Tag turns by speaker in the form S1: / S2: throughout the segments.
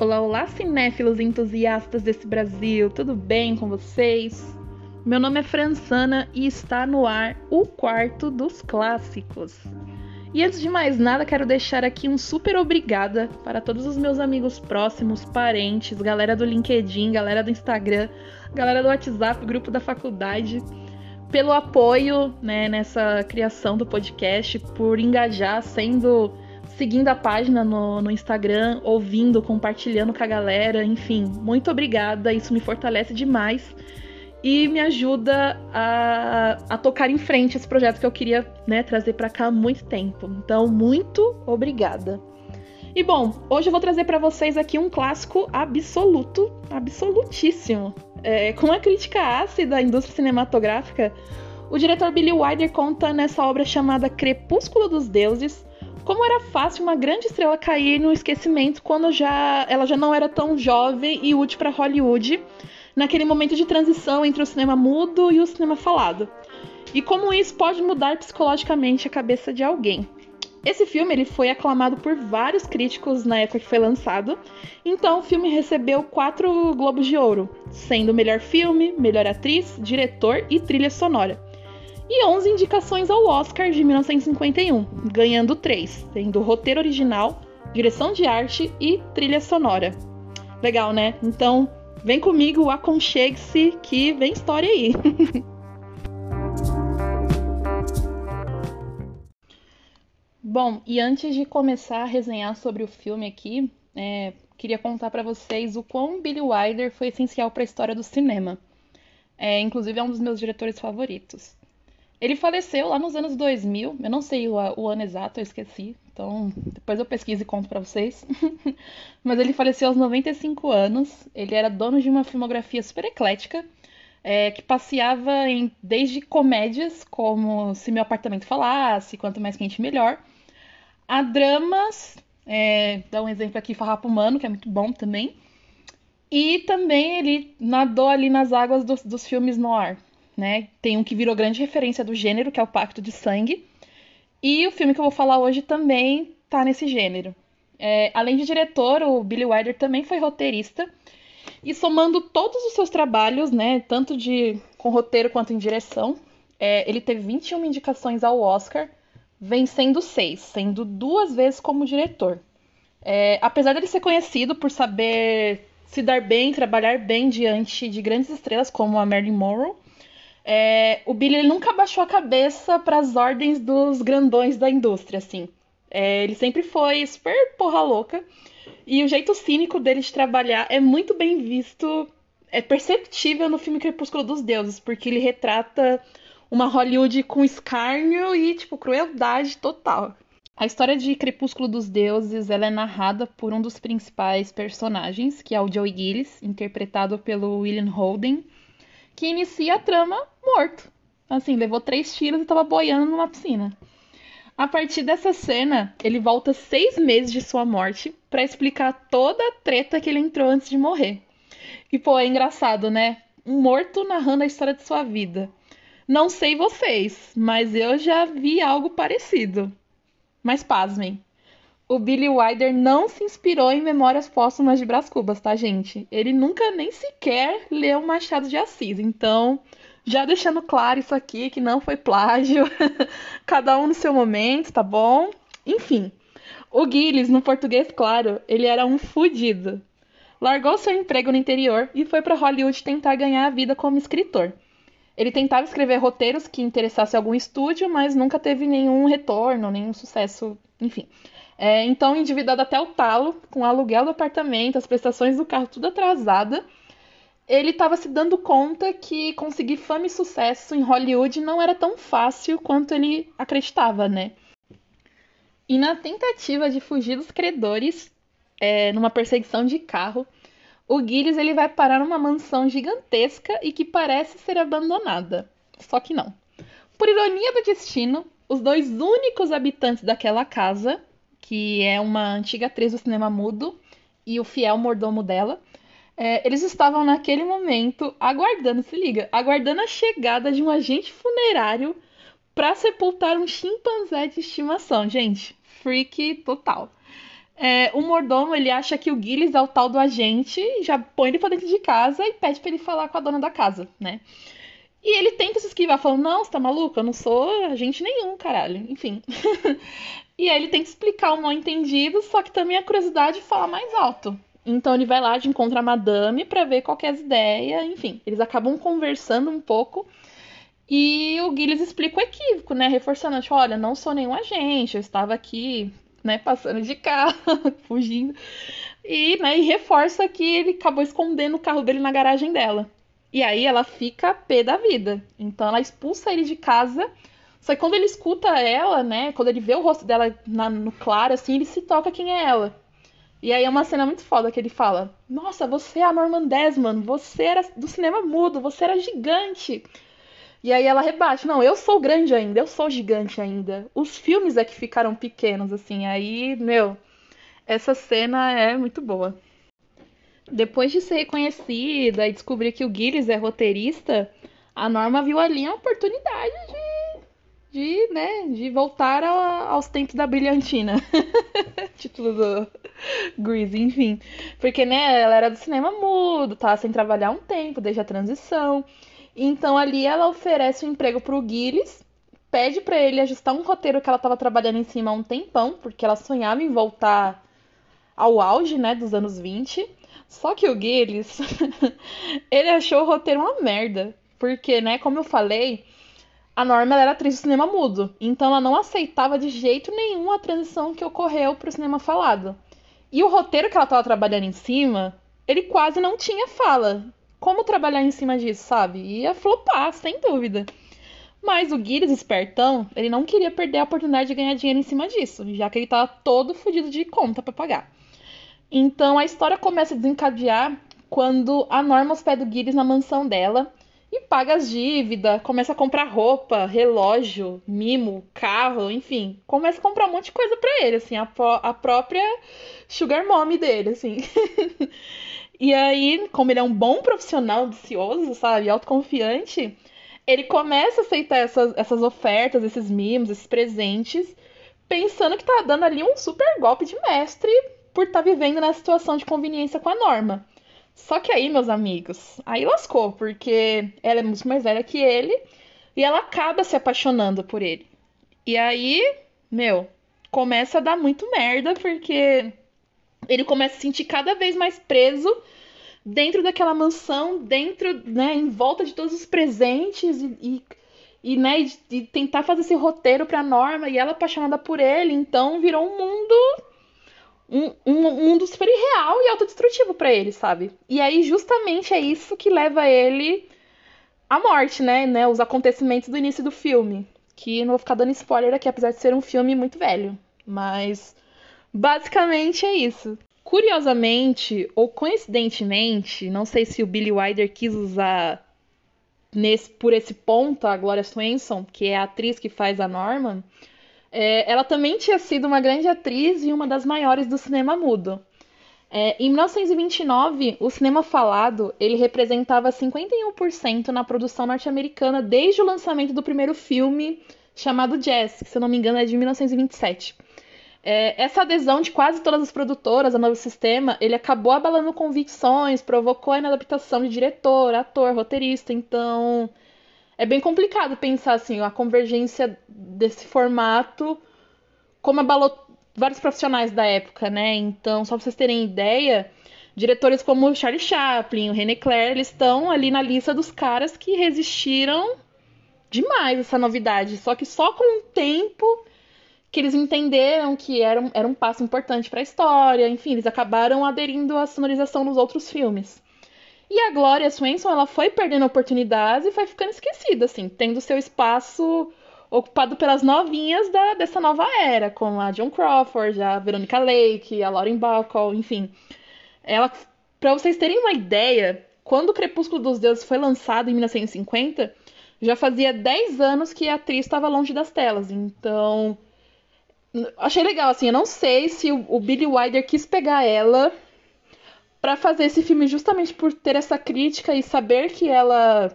S1: Olá, olá, cinéfilos entusiastas desse Brasil, tudo bem com vocês? Meu nome é Françana e está no ar o quarto dos clássicos. E antes de mais nada, quero deixar aqui um super obrigada para todos os meus amigos próximos, parentes, galera do LinkedIn, galera do Instagram, galera do WhatsApp, grupo da faculdade, pelo apoio né, nessa criação do podcast, por engajar, sendo seguindo a página no, no, Instagram, ouvindo, compartilhando com a galera, enfim, muito obrigada, isso me fortalece demais e me ajuda a, a tocar em frente esse projeto que eu queria né, trazer para cá há muito tempo. Então, muito obrigada. E bom, hoje eu vou trazer para vocês aqui um clássico absoluto, absolutíssimo. É, com a crítica ácida à indústria cinematográfica, o diretor Billy Wilder conta nessa obra chamada Crepúsculo dos Deuses como era fácil uma grande estrela cair no esquecimento quando já ela já não era tão jovem e útil para Hollywood, naquele momento de transição entre o cinema mudo e o cinema falado. E como isso pode mudar psicologicamente a cabeça de alguém. Esse filme ele foi aclamado por vários críticos na época que foi lançado, então o filme recebeu quatro Globos de Ouro, sendo melhor filme, melhor atriz, diretor e trilha sonora e 11 indicações ao Oscar de 1951, ganhando três, sendo roteiro original, direção de arte e trilha sonora. Legal, né? Então, vem comigo, aconchegue-se que vem história aí. Bom, e antes de começar a resenhar sobre o filme aqui, é, queria contar para vocês o quão Billy Wilder foi essencial para a história do cinema. É, inclusive é um dos meus diretores favoritos. Ele faleceu lá nos anos 2000, eu não sei o, o ano exato, eu esqueci, então depois eu pesquiso e conto para vocês. Mas ele faleceu aos 95 anos, ele era dono de uma filmografia super eclética, é, que passeava em desde comédias como Se Meu Apartamento Falasse, Quanto Mais Quente Melhor, a dramas, é, dá um exemplo aqui, Farrapo Humano, que é muito bom também, e também ele nadou ali nas águas dos, dos filmes noir, né? Tem um que virou grande referência do gênero, que é o Pacto de Sangue. E o filme que eu vou falar hoje também tá nesse gênero. É, além de diretor, o Billy Wilder também foi roteirista. E somando todos os seus trabalhos, né, tanto de com roteiro quanto em direção, é, ele teve 21 indicações ao Oscar, vencendo seis, sendo duas vezes como diretor. É, apesar dele ser conhecido por saber se dar bem, trabalhar bem diante de grandes estrelas como a Marilyn Monroe, é, o Billy nunca baixou a cabeça para as ordens dos grandões da indústria, assim. É, ele sempre foi super porra louca. E o jeito cínico dele de trabalhar é muito bem visto, é perceptível no filme Crepúsculo dos Deuses, porque ele retrata uma Hollywood com escárnio e, tipo, crueldade total. A história de Crepúsculo dos Deuses ela é narrada por um dos principais personagens, que é o Joey Gillis, interpretado pelo William Holden, que inicia a trama morto. Assim, levou três tiros e estava boiando numa piscina. A partir dessa cena, ele volta seis meses de sua morte para explicar toda a treta que ele entrou antes de morrer. E, pô, é engraçado, né? Um morto narrando a história de sua vida. Não sei vocês, mas eu já vi algo parecido. Mas pasmem, o Billy Wilder não se inspirou em Memórias Póstumas de Brás Cubas, tá, gente? Ele nunca nem sequer leu Machado de Assis. Então, já deixando claro isso aqui, que não foi plágio. Cada um no seu momento, tá bom? Enfim, o Gilles, no português claro, ele era um fudido. Largou seu emprego no interior e foi para Hollywood tentar ganhar a vida como escritor. Ele tentava escrever roteiros que interessassem algum estúdio, mas nunca teve nenhum retorno, nenhum sucesso, enfim. É, então, endividado até o talo, com o aluguel do apartamento, as prestações do carro tudo atrasada, ele estava se dando conta que conseguir fama e sucesso em Hollywood não era tão fácil quanto ele acreditava, né? E na tentativa de fugir dos credores, é, numa perseguição de carro, o Gilles ele vai parar numa mansão gigantesca e que parece ser abandonada. Só que não. Por ironia do destino, os dois únicos habitantes daquela casa que é uma antiga atriz do cinema mudo e o fiel mordomo dela. É, eles estavam naquele momento aguardando, se liga, aguardando a chegada de um agente funerário para sepultar um chimpanzé de estimação. Gente, freak total. É, o mordomo, ele acha que o Gilles é o tal do agente, já põe ele pra dentro de casa e pede pra ele falar com a dona da casa, né? E ele tenta se esquivar, falando, não, você tá maluco? Eu não sou agente nenhum, caralho. Enfim. e aí ele tem que explicar o mal entendido, só que também a curiosidade fala mais alto. Então ele vai lá de encontrar a madame para ver qual é as ideias, enfim. Eles acabam conversando um pouco e o Gilles explica o equívoco, né? Reforçando, tipo, olha, não sou nenhum agente, eu estava aqui, né, passando de carro, fugindo. E, né, e reforça que ele acabou escondendo o carro dele na garagem dela. E aí ela fica pé da vida. Então ela expulsa ele de casa. Só que quando ele escuta ela, né, quando ele vê o rosto dela na, no claro, assim, ele se toca quem é ela. E aí é uma cena muito foda que ele fala: Nossa, você é a Norman Desmond, você era do cinema mudo, você era gigante. E aí ela rebate: Não, eu sou grande ainda, eu sou gigante ainda. Os filmes é que ficaram pequenos, assim. Aí, meu, essa cena é muito boa. Depois de ser reconhecida e descobrir que o Gilles é roteirista, a Norma viu ali a oportunidade de, de, né, de voltar aos tempos da brilhantina. Título do Grease, enfim. Porque, né, ela era do cinema mudo, tava sem trabalhar um tempo, desde a transição. Então ali ela oferece um emprego pro Gilles, pede para ele ajustar um roteiro que ela tava trabalhando em cima há um tempão, porque ela sonhava em voltar ao auge, né, dos anos 20. Só que o Gilles, ele achou o roteiro uma merda. Porque, né, como eu falei, a Norma era atriz de cinema mudo. Então ela não aceitava de jeito nenhum a transição que ocorreu pro cinema falado. E o roteiro que ela estava trabalhando em cima, ele quase não tinha fala. Como trabalhar em cima disso, sabe? Ia flopar, sem dúvida. Mas o Gilles, espertão, ele não queria perder a oportunidade de ganhar dinheiro em cima disso, já que ele estava todo fodido de conta para pagar. Então a história começa a desencadear quando a Norma hospeda o Gilles na mansão dela e paga as dívidas, começa a comprar roupa, relógio, mimo, carro, enfim, começa a comprar um monte de coisa para ele, assim, a, a própria sugar mommy dele, assim. e aí, como ele é um bom profissional vicioso, sabe, autoconfiante, ele começa a aceitar essas, essas ofertas, esses mimos, esses presentes, pensando que tá dando ali um super golpe de mestre por estar tá vivendo na situação de conveniência com a Norma. Só que aí, meus amigos, aí lascou, porque ela é muito mais velha que ele e ela acaba se apaixonando por ele. E aí, meu, começa a dar muito merda, porque ele começa a se sentir cada vez mais preso dentro daquela mansão, dentro, né, em volta de todos os presentes e, e, e né, de tentar fazer esse roteiro pra Norma e ela apaixonada por ele, então virou um mundo um, um mundo super irreal e autodestrutivo para ele, sabe? E aí, justamente, é isso que leva ele à morte, né? né? Os acontecimentos do início do filme. Que não vou ficar dando spoiler aqui, apesar de ser um filme muito velho. Mas, basicamente, é isso. Curiosamente, ou coincidentemente, não sei se o Billy Wilder quis usar nesse, por esse ponto a Gloria Swanson, que é a atriz que faz a Norman, é, ela também tinha sido uma grande atriz e uma das maiores do cinema mudo. É, em 1929, o cinema falado ele representava 51% na produção norte-americana desde o lançamento do primeiro filme chamado Jazz, que se eu não me engano é de 1927. É, essa adesão de quase todas as produtoras ao novo sistema, ele acabou abalando convicções, provocou a inadaptação de diretor, ator, roteirista. Então, é bem complicado pensar assim, a convergência desse formato, como abalou vários profissionais da época, né? Então, só pra vocês terem ideia, diretores como Charlie Chaplin, o René Clair, eles estão ali na lista dos caras que resistiram demais essa novidade. Só que só com o tempo que eles entenderam que era um, era um passo importante para a história, enfim, eles acabaram aderindo à sonorização nos outros filmes. E a Gloria Swanson, ela foi perdendo oportunidades e foi ficando esquecida, assim, tendo seu espaço ocupado pelas novinhas da, dessa nova era, como a John Crawford, a Veronica Lake, a Lauren Bacall, enfim. Ela, para vocês terem uma ideia, quando o Crepúsculo dos Deuses foi lançado em 1950, já fazia 10 anos que a atriz estava longe das telas. Então, achei legal, assim, eu não sei se o, o Billy Wilder quis pegar ela para fazer esse filme justamente por ter essa crítica e saber que ela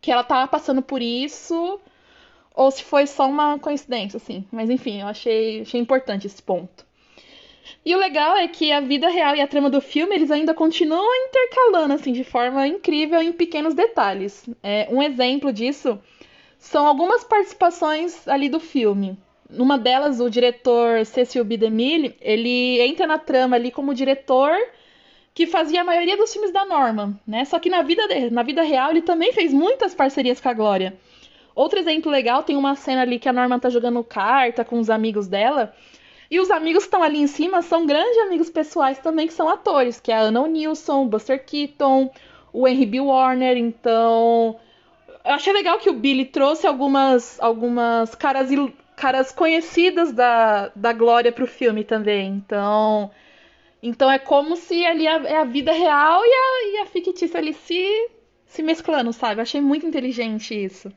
S1: que ela tava passando por isso ou se foi só uma coincidência assim. Mas enfim, eu achei achei importante esse ponto. E o legal é que a vida real e a trama do filme, eles ainda continuam intercalando, assim, de forma incrível em pequenos detalhes. É, um exemplo disso são algumas participações ali do filme. Numa delas, o diretor Cecil B. DeMille, ele entra na trama ali como diretor que fazia a maioria dos filmes da Norma, né? Só que na vida, na vida real ele também fez muitas parcerias com a Glória. Outro exemplo legal, tem uma cena ali que a Norma tá jogando carta com os amigos dela, e os amigos que estão ali em cima são grandes amigos pessoais também, que são atores, que é a Anna Nilsson, o Buster Keaton, o Henry B. Warner, então... Eu achei legal que o Billy trouxe algumas, algumas caras, caras conhecidas da, da Glória pro filme também, então... Então é como se ali é a vida real e a, e a fictícia ali se, se mesclando, sabe? Eu achei muito inteligente isso.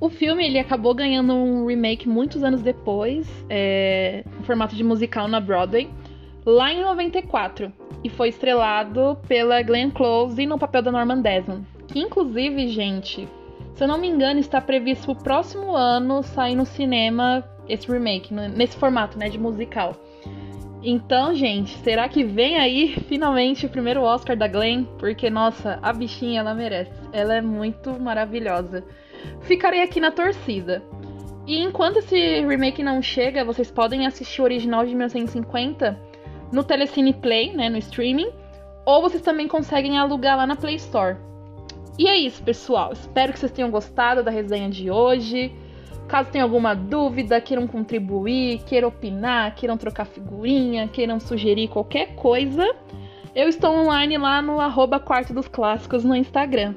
S1: O filme ele acabou ganhando um remake muitos anos depois, é, em formato de musical na Broadway, lá em 94, e foi estrelado pela Glenn Close no papel da Norman Desmond. Que inclusive, gente, se eu não me engano, está previsto o próximo ano sair no cinema esse remake, nesse formato, né, de musical. Então, gente, será que vem aí finalmente o primeiro Oscar da Glenn? Porque, nossa, a bichinha ela merece. Ela é muito maravilhosa. Ficarei aqui na torcida. E enquanto esse remake não chega, vocês podem assistir o original de 1950 no Telecine Play, né, no streaming, ou vocês também conseguem alugar lá na Play Store. E é isso, pessoal. Espero que vocês tenham gostado da resenha de hoje. Caso tenha alguma dúvida, queiram contribuir, queiram opinar, queiram trocar figurinha, queiram sugerir qualquer coisa, eu estou online lá no arroba Quarto dos Clássicos no Instagram.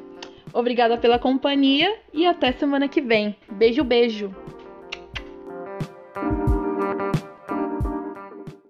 S1: Obrigada pela companhia e até semana que vem. Beijo, beijo!